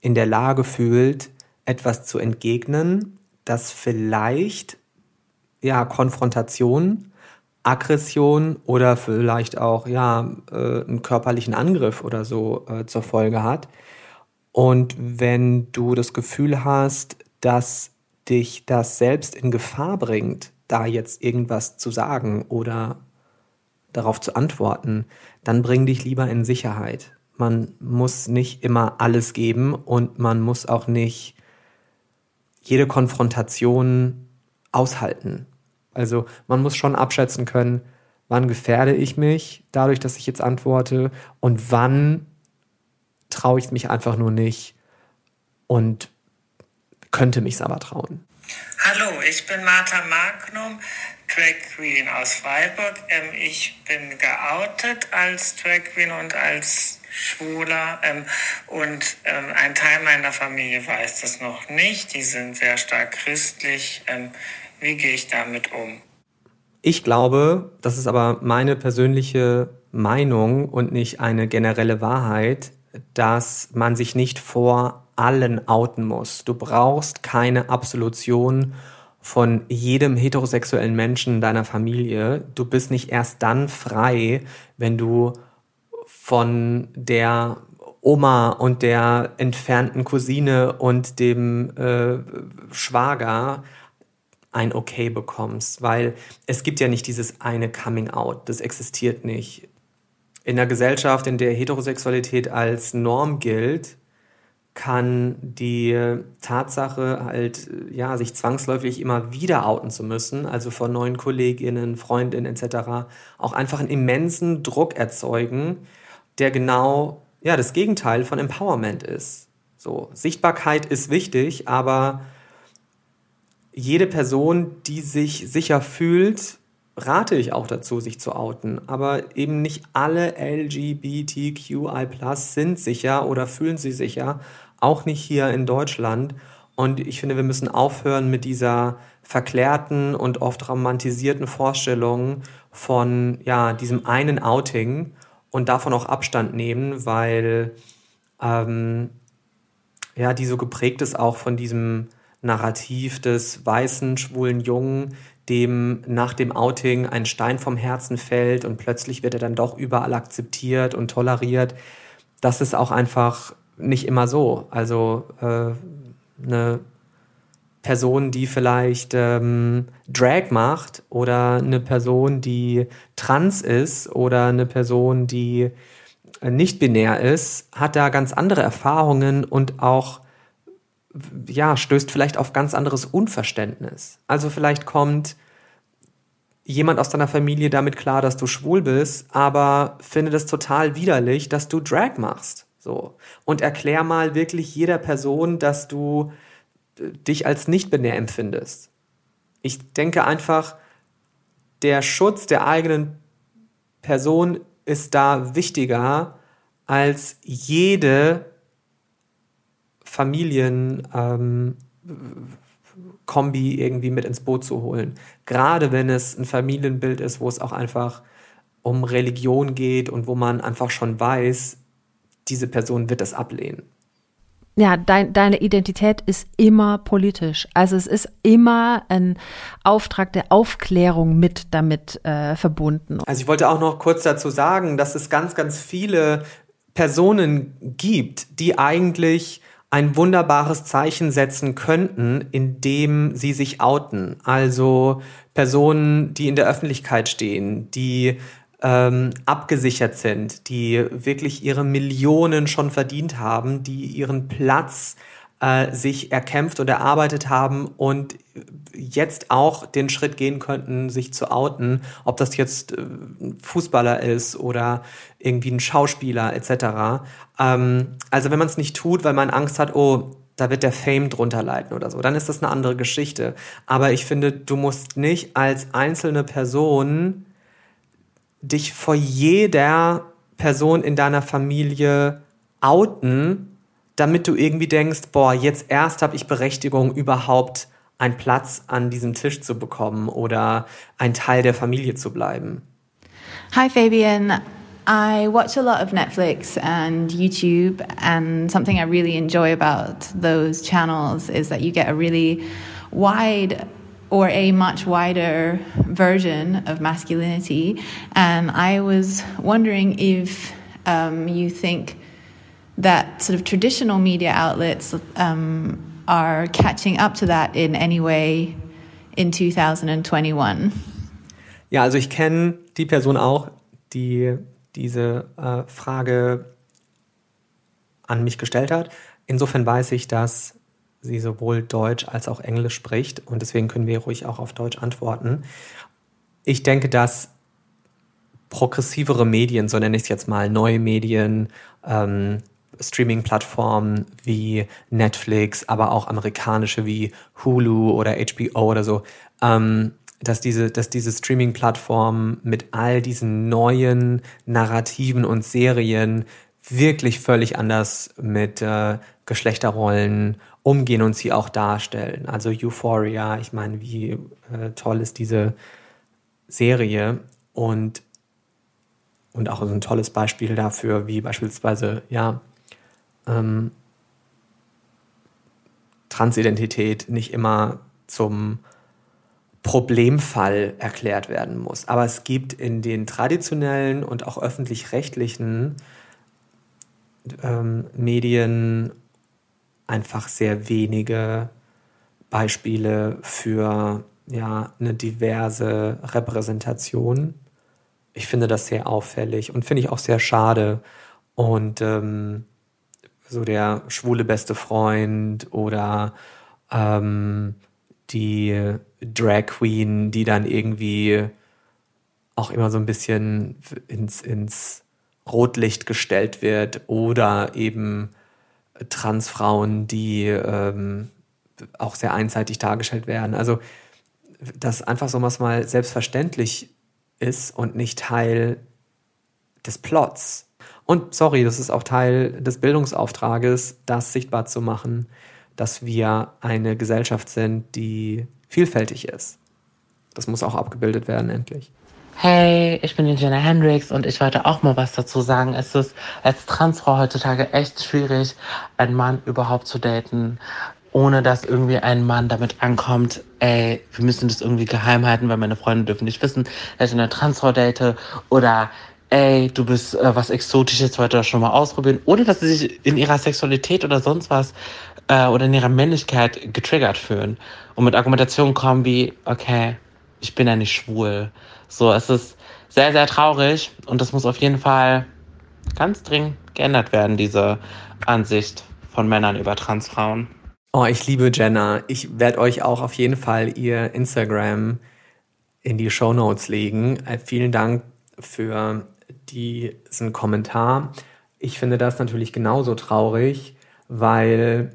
in der Lage fühlt, etwas zu entgegnen, das vielleicht ja, Konfrontation, Aggression oder vielleicht auch ja, äh, einen körperlichen Angriff oder so äh, zur Folge hat. Und wenn du das Gefühl hast, dass dich das selbst in Gefahr bringt, da jetzt irgendwas zu sagen oder darauf zu antworten, dann bring dich lieber in Sicherheit. Man muss nicht immer alles geben und man muss auch nicht jede Konfrontation aushalten. Also man muss schon abschätzen können, wann gefährde ich mich dadurch, dass ich jetzt antworte und wann traue ich mich einfach nur nicht und könnte mich es aber trauen. Hallo, ich bin Martha Magnum, Drag Queen aus Freiburg. Ähm, ich bin geoutet als Drag Queen und als Schwuler ähm, und ähm, ein Teil meiner Familie weiß das noch nicht. Die sind sehr stark christlich. Wie gehe ich damit um? Ich glaube, das ist aber meine persönliche Meinung und nicht eine generelle Wahrheit, dass man sich nicht vor allen outen muss. Du brauchst keine Absolution von jedem heterosexuellen Menschen deiner Familie. Du bist nicht erst dann frei, wenn du von der Oma und der entfernten Cousine und dem äh, Schwager ein Okay bekommst, weil es gibt ja nicht dieses eine Coming Out, das existiert nicht. In einer Gesellschaft, in der Heterosexualität als Norm gilt, kann die Tatsache halt, ja, sich zwangsläufig immer wieder outen zu müssen, also von neuen Kolleginnen, Freundinnen etc., auch einfach einen immensen Druck erzeugen, der genau, ja, das Gegenteil von Empowerment ist. So, Sichtbarkeit ist wichtig, aber jede Person, die sich sicher fühlt, rate ich auch dazu, sich zu outen. Aber eben nicht alle LGBTQI sind sicher oder fühlen sich sicher, auch nicht hier in Deutschland. Und ich finde, wir müssen aufhören mit dieser verklärten und oft romantisierten Vorstellung von ja, diesem einen Outing und davon auch Abstand nehmen, weil ähm, ja, die so geprägt ist auch von diesem Narrativ des weißen, schwulen Jungen, dem nach dem Outing ein Stein vom Herzen fällt und plötzlich wird er dann doch überall akzeptiert und toleriert. Das ist auch einfach nicht immer so. Also äh, eine Person, die vielleicht ähm, Drag macht oder eine Person, die trans ist oder eine Person, die äh, nicht binär ist, hat da ganz andere Erfahrungen und auch ja, stößt vielleicht auf ganz anderes Unverständnis. Also vielleicht kommt jemand aus deiner Familie damit klar, dass du schwul bist, aber findet es total widerlich, dass du Drag machst. So. Und erklär mal wirklich jeder Person, dass du äh, dich als nicht binär empfindest. Ich denke einfach, der Schutz der eigenen Person ist da wichtiger als jede Familienkombi ähm, irgendwie mit ins Boot zu holen. Gerade wenn es ein Familienbild ist, wo es auch einfach um Religion geht und wo man einfach schon weiß, diese Person wird das ablehnen. Ja, dein, deine Identität ist immer politisch. Also es ist immer ein Auftrag der Aufklärung mit damit äh, verbunden. Also ich wollte auch noch kurz dazu sagen, dass es ganz, ganz viele Personen gibt, die eigentlich ein wunderbares Zeichen setzen könnten, indem sie sich outen. Also Personen, die in der Öffentlichkeit stehen, die ähm, abgesichert sind, die wirklich ihre Millionen schon verdient haben, die ihren Platz äh, sich erkämpft und erarbeitet haben und jetzt auch den Schritt gehen könnten, sich zu outen, ob das jetzt äh, Fußballer ist oder irgendwie ein Schauspieler etc. Ähm, also wenn man es nicht tut, weil man Angst hat, oh, da wird der Fame drunter leiden oder so, dann ist das eine andere Geschichte. Aber ich finde, du musst nicht als einzelne Person dich vor jeder Person in deiner Familie outen, damit du irgendwie denkst, boah, jetzt erst habe ich Berechtigung, überhaupt einen Platz an diesem Tisch zu bekommen oder ein Teil der Familie zu bleiben. Hi Fabian. I watch a lot of Netflix and YouTube, and something I really enjoy about those channels is that you get a really wide or a much wider version of masculinity. And I was wondering if um, you think that sort of traditional media outlets um, are catching up to that in any way in 2021. Ja, also ich kenne die Person auch, die diese äh, Frage an mich gestellt hat. Insofern weiß ich, dass sie sowohl Deutsch als auch Englisch spricht und deswegen können wir ruhig auch auf Deutsch antworten. Ich denke, dass progressivere Medien, so nenne ich es jetzt mal, neue Medien, ähm, Streaming-Plattformen wie Netflix, aber auch amerikanische wie Hulu oder HBO oder so, ähm, dass diese, dass diese Streaming-Plattformen mit all diesen neuen Narrativen und Serien wirklich völlig anders mit äh, Geschlechterrollen umgehen und sie auch darstellen. Also Euphoria, ich meine, wie äh, toll ist diese Serie und, und auch so ein tolles Beispiel dafür, wie beispielsweise, ja, ähm, Transidentität nicht immer zum Problemfall erklärt werden muss. Aber es gibt in den traditionellen und auch öffentlich-rechtlichen ähm, Medien einfach sehr wenige Beispiele für ja, eine diverse Repräsentation. Ich finde das sehr auffällig und finde ich auch sehr schade. Und ähm, so der schwule beste Freund oder ähm, die Drag Queen, die dann irgendwie auch immer so ein bisschen ins, ins Rotlicht gestellt wird oder eben Transfrauen, die ähm, auch sehr einseitig dargestellt werden. Also, dass einfach so was mal selbstverständlich ist und nicht Teil des Plots. Und sorry, das ist auch Teil des Bildungsauftrages, das sichtbar zu machen, dass wir eine Gesellschaft sind, die vielfältig ist. Das muss auch abgebildet werden, endlich. Hey, ich bin Jenna Hendricks und ich wollte auch mal was dazu sagen. Es ist als Transfrau heutzutage echt schwierig, einen Mann überhaupt zu daten, ohne dass irgendwie ein Mann damit ankommt, ey, wir müssen das irgendwie geheim halten, weil meine Freunde dürfen nicht wissen, dass ich eine Transfrau date oder ey, du bist äh, was Exotisches, wollte das schon mal ausprobieren, ohne dass sie sich in ihrer Sexualität oder sonst was äh, oder in ihrer Männlichkeit getriggert fühlen und mit Argumentationen kommen wie, okay, ich bin ja nicht schwul. So, es ist sehr, sehr traurig und das muss auf jeden Fall ganz dringend geändert werden, diese Ansicht von Männern über Transfrauen. Oh, ich liebe Jenna. Ich werde euch auch auf jeden Fall ihr Instagram in die Show Notes legen. Äh, vielen Dank für diesen Kommentar. Ich finde das natürlich genauso traurig, weil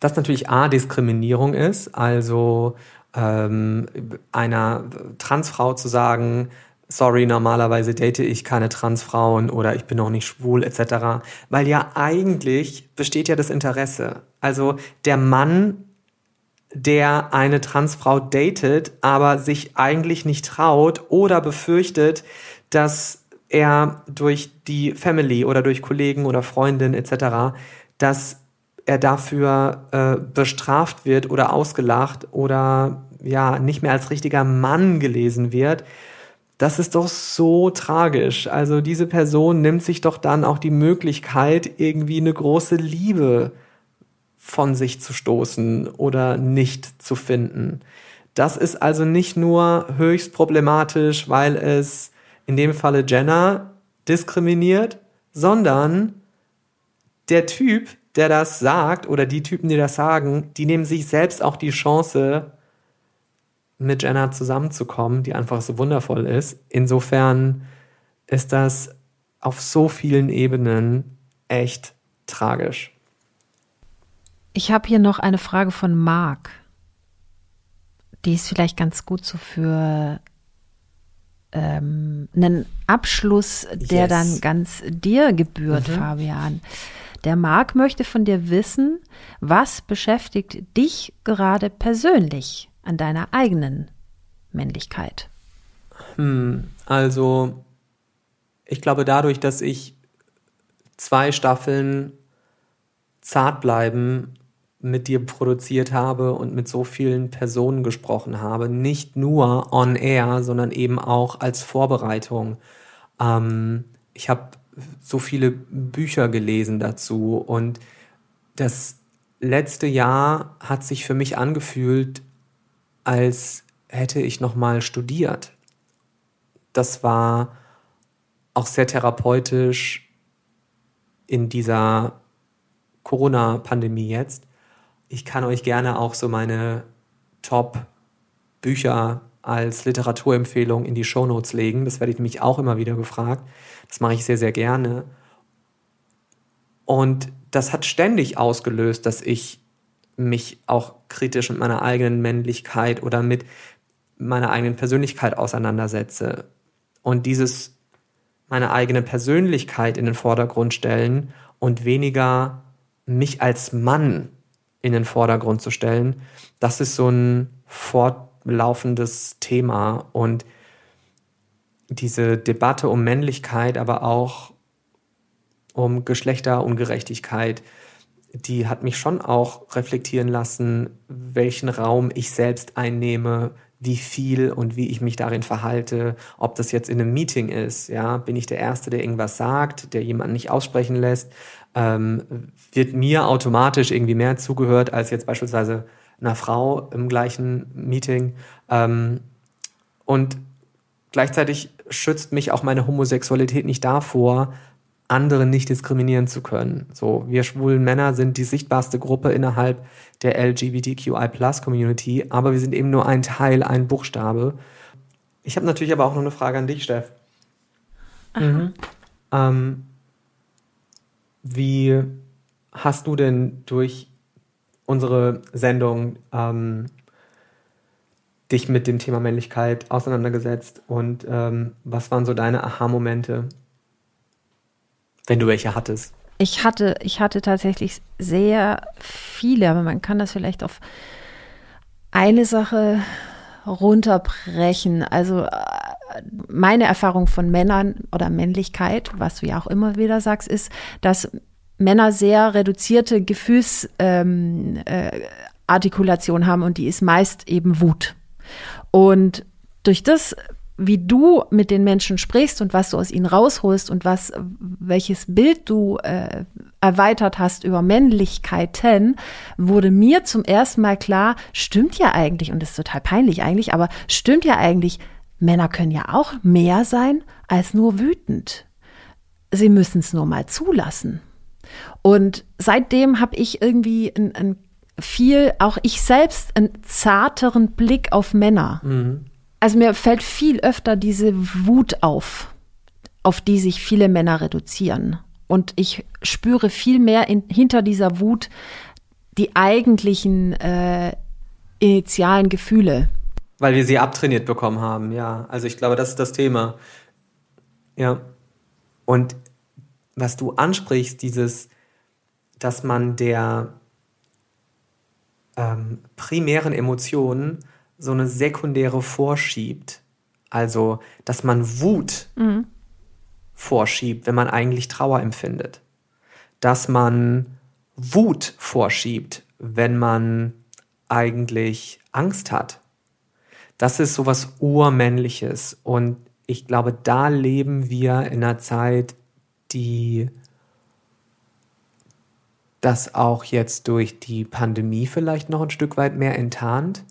das natürlich A, Diskriminierung ist, also ähm, einer Transfrau zu sagen, sorry, normalerweise date ich keine Transfrauen oder ich bin auch nicht schwul etc. Weil ja eigentlich besteht ja das Interesse. Also der Mann, der eine Transfrau datet, aber sich eigentlich nicht traut oder befürchtet, dass er durch die Family oder durch Kollegen oder Freundin etc., dass er dafür äh, bestraft wird oder ausgelacht oder ja nicht mehr als richtiger Mann gelesen wird, das ist doch so tragisch. Also diese Person nimmt sich doch dann auch die Möglichkeit, irgendwie eine große Liebe von sich zu stoßen oder nicht zu finden. Das ist also nicht nur höchst problematisch, weil es in dem Falle Jenna diskriminiert, sondern der Typ, der das sagt, oder die Typen, die das sagen, die nehmen sich selbst auch die Chance, mit Jenna zusammenzukommen, die einfach so wundervoll ist. Insofern ist das auf so vielen Ebenen echt tragisch. Ich habe hier noch eine Frage von Marc. Die ist vielleicht ganz gut so für ähm, einen Abschluss, der yes. dann ganz dir gebührt, mhm. Fabian. Der Marc möchte von dir wissen, was beschäftigt dich gerade persönlich an deiner eigenen Männlichkeit? Hm, also, ich glaube, dadurch, dass ich zwei Staffeln zart bleiben mit dir produziert habe und mit so vielen Personen gesprochen habe, nicht nur on air, sondern eben auch als Vorbereitung. Ähm, ich habe so viele Bücher gelesen dazu und das letzte Jahr hat sich für mich angefühlt, als hätte ich noch mal studiert. Das war auch sehr therapeutisch in dieser Corona-Pandemie jetzt. Ich kann euch gerne auch so meine Top-Bücher als Literaturempfehlung in die Shownotes legen. Das werde ich nämlich auch immer wieder gefragt. Das mache ich sehr, sehr gerne. Und das hat ständig ausgelöst, dass ich mich auch kritisch mit meiner eigenen Männlichkeit oder mit meiner eigenen Persönlichkeit auseinandersetze. Und dieses meine eigene Persönlichkeit in den Vordergrund stellen und weniger mich als Mann in den Vordergrund zu stellen, das ist so ein fortlaufendes Thema und diese Debatte um Männlichkeit, aber auch um Geschlechterungerechtigkeit, die hat mich schon auch reflektieren lassen, welchen Raum ich selbst einnehme, wie viel und wie ich mich darin verhalte, ob das jetzt in einem Meeting ist, ja, bin ich der Erste, der irgendwas sagt, der jemanden nicht aussprechen lässt, ähm, wird mir automatisch irgendwie mehr zugehört als jetzt beispielsweise einer Frau im gleichen Meeting. Ähm, und gleichzeitig schützt mich auch meine Homosexualität nicht davor, andere nicht diskriminieren zu können. So, wir schwulen Männer sind die sichtbarste Gruppe innerhalb der LGBTQI-Plus-Community, aber wir sind eben nur ein Teil, ein Buchstabe. Ich habe natürlich aber auch noch eine Frage an dich, Steff. Mhm. Ähm, wie hast du denn durch unsere Sendung ähm, dich mit dem Thema Männlichkeit auseinandergesetzt und ähm, was waren so deine Aha-Momente? Wenn du welche hattest. Ich hatte, ich hatte tatsächlich sehr viele, aber man kann das vielleicht auf eine Sache runterbrechen. Also äh, meine Erfahrung von Männern oder Männlichkeit, was du ja auch immer wieder sagst, ist, dass Männer sehr reduzierte Gefühlsartikulation ähm, äh, haben und die ist meist eben Wut. Und durch das wie du mit den Menschen sprichst und was du aus ihnen rausholst und was, welches Bild du äh, erweitert hast über Männlichkeiten, wurde mir zum ersten Mal klar, stimmt ja eigentlich, und das ist total peinlich eigentlich, aber stimmt ja eigentlich, Männer können ja auch mehr sein als nur wütend. Sie müssen es nur mal zulassen. Und seitdem habe ich irgendwie ein, ein viel, auch ich selbst, einen zarteren Blick auf Männer. Mhm also mir fällt viel öfter diese Wut auf, auf die sich viele Männer reduzieren. Und ich spüre viel mehr in, hinter dieser Wut die eigentlichen äh, initialen Gefühle. Weil wir sie abtrainiert bekommen haben, ja. Also ich glaube, das ist das Thema. Ja. Und was du ansprichst, dieses, dass man der ähm, primären Emotionen so eine sekundäre vorschiebt. Also, dass man Wut mhm. vorschiebt, wenn man eigentlich Trauer empfindet. Dass man Wut vorschiebt, wenn man eigentlich Angst hat. Das ist sowas Urmännliches. Und ich glaube, da leben wir in einer Zeit, die das auch jetzt durch die Pandemie vielleicht noch ein Stück weit mehr enttarnt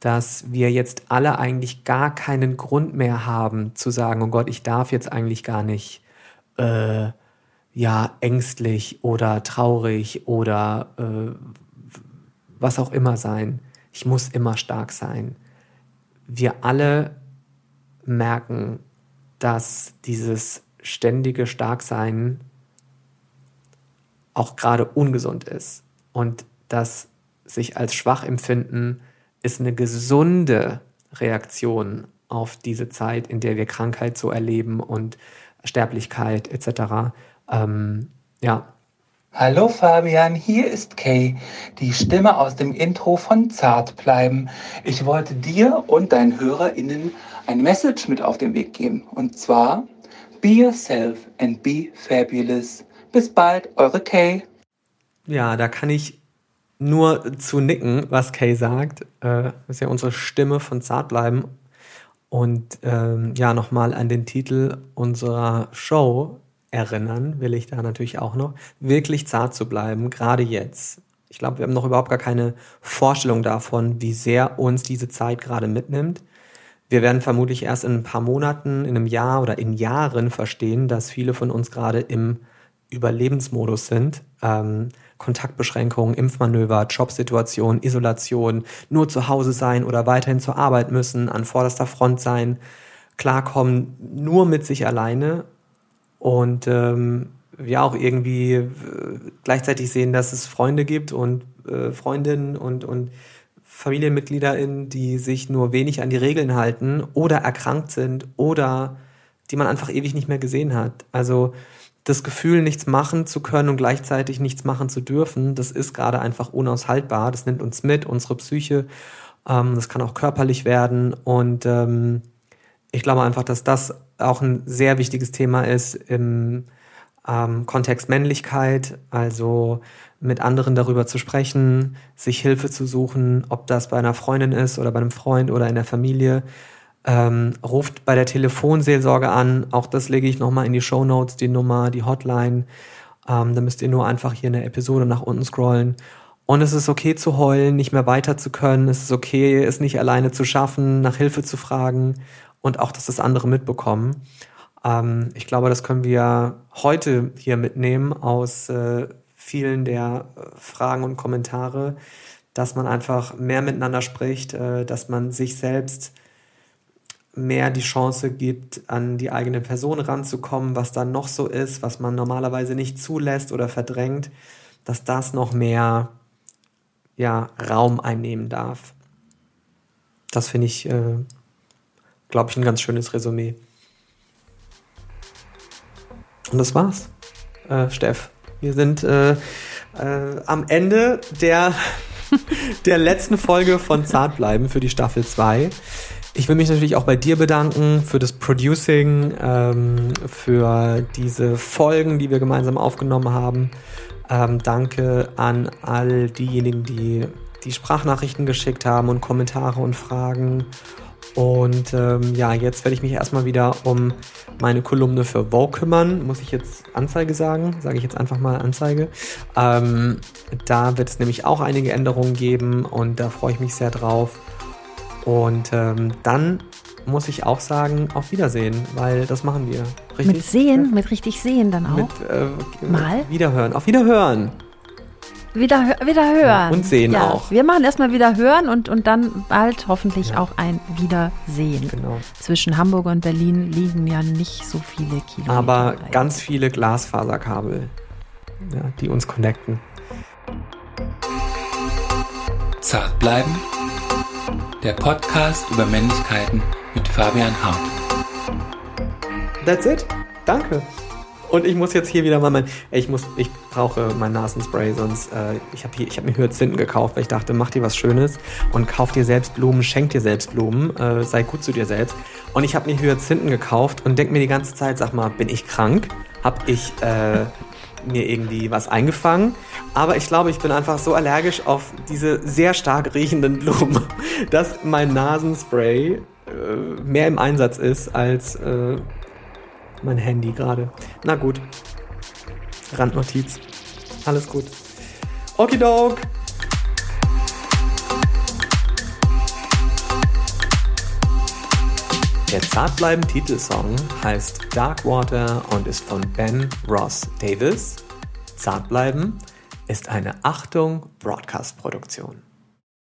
dass wir jetzt alle eigentlich gar keinen Grund mehr haben zu sagen, oh Gott, ich darf jetzt eigentlich gar nicht äh, ja ängstlich oder traurig oder äh, was auch immer sein. Ich muss immer stark sein. Wir alle merken, dass dieses ständige Starksein auch gerade ungesund ist und dass sich als schwach empfinden ist eine gesunde Reaktion auf diese Zeit, in der wir Krankheit so erleben und Sterblichkeit etc. Ähm, ja. Hallo Fabian, hier ist Kay, die Stimme aus dem Intro von Zart bleiben. Ich wollte dir und deinen HörerInnen ein Message mit auf den Weg geben. Und zwar, be yourself and be fabulous. Bis bald, eure Kay. Ja, da kann ich nur zu nicken, was Kay sagt. Äh, ist ja unsere Stimme von Zartbleiben. Und ähm, ja, nochmal an den Titel unserer Show erinnern, will ich da natürlich auch noch. Wirklich zart zu bleiben, gerade jetzt. Ich glaube, wir haben noch überhaupt gar keine Vorstellung davon, wie sehr uns diese Zeit gerade mitnimmt. Wir werden vermutlich erst in ein paar Monaten, in einem Jahr oder in Jahren verstehen, dass viele von uns gerade im Überlebensmodus sind. Ähm, Kontaktbeschränkungen, Impfmanöver, Jobsituation, Isolation, nur zu Hause sein oder weiterhin zur Arbeit müssen, an vorderster Front sein, klarkommen, nur mit sich alleine und ähm, wir auch irgendwie äh, gleichzeitig sehen, dass es Freunde gibt und äh, Freundinnen und, und FamilienmitgliederInnen, die sich nur wenig an die Regeln halten oder erkrankt sind oder die man einfach ewig nicht mehr gesehen hat. Also das Gefühl, nichts machen zu können und gleichzeitig nichts machen zu dürfen, das ist gerade einfach unaushaltbar. Das nimmt uns mit, unsere Psyche. Ähm, das kann auch körperlich werden. Und ähm, ich glaube einfach, dass das auch ein sehr wichtiges Thema ist im ähm, Kontext Männlichkeit, also mit anderen darüber zu sprechen, sich Hilfe zu suchen, ob das bei einer Freundin ist oder bei einem Freund oder in der Familie. Ähm, ruft bei der Telefonseelsorge an. Auch das lege ich nochmal in die Show Notes, die Nummer, die Hotline. Ähm, da müsst ihr nur einfach hier in der Episode nach unten scrollen. Und es ist okay zu heulen, nicht mehr weiter zu können. Es ist okay, es nicht alleine zu schaffen, nach Hilfe zu fragen und auch, dass das andere mitbekommen. Ähm, ich glaube, das können wir heute hier mitnehmen aus äh, vielen der äh, Fragen und Kommentare, dass man einfach mehr miteinander spricht, äh, dass man sich selbst mehr die Chance gibt, an die eigene Person ranzukommen, was dann noch so ist, was man normalerweise nicht zulässt oder verdrängt, dass das noch mehr ja, Raum einnehmen darf. Das finde ich, äh, glaube ich, ein ganz schönes Resümee. Und das war's, äh, Steff. Wir sind äh, äh, am Ende der, der letzten Folge von Zartbleiben für die Staffel 2. Ich will mich natürlich auch bei dir bedanken für das Producing, ähm, für diese Folgen, die wir gemeinsam aufgenommen haben. Ähm, danke an all diejenigen, die die Sprachnachrichten geschickt haben und Kommentare und Fragen. Und ähm, ja, jetzt werde ich mich erstmal wieder um meine Kolumne für Vogue kümmern. Muss ich jetzt Anzeige sagen? Sage ich jetzt einfach mal Anzeige. Ähm, da wird es nämlich auch einige Änderungen geben und da freue ich mich sehr drauf. Und ähm, dann muss ich auch sagen, auf Wiedersehen, weil das machen wir. Richtig? Mit Sehen, mit richtig Sehen dann auch. Mit, äh, Mal? Wiederhören, auf Wiederhören. Wieder, wieder hören. Und sehen ja, auch. Wir machen erstmal wieder hören und, und dann bald hoffentlich ja. auch ein Wiedersehen. Genau. Zwischen Hamburg und Berlin liegen ja nicht so viele Kilometer. Aber rein. ganz viele Glasfaserkabel, ja, die uns connecten. Zart bleiben der Podcast über Männlichkeiten mit Fabian Hart. That's it. Danke. Und ich muss jetzt hier wieder mal mein, ich muss, ich brauche mein Nasenspray, sonst äh, ich habe habe mir Hyazinthen gekauft, weil ich dachte, mach dir was Schönes und kauf dir selbst Blumen, schenk dir selbst Blumen, äh, sei gut zu dir selbst. Und ich habe mir Hyazinthen gekauft und denk mir die ganze Zeit, sag mal, bin ich krank? Hab ich äh, mir irgendwie was eingefangen. Aber ich glaube, ich bin einfach so allergisch auf diese sehr stark riechenden Blumen, dass mein Nasenspray äh, mehr im Einsatz ist als äh, mein Handy gerade. Na gut. Randnotiz. Alles gut. Okidok. Der Zartbleiben Titelsong heißt Dark Water und ist von Ben Ross Davis. Zartbleiben ist eine Achtung Broadcast Produktion.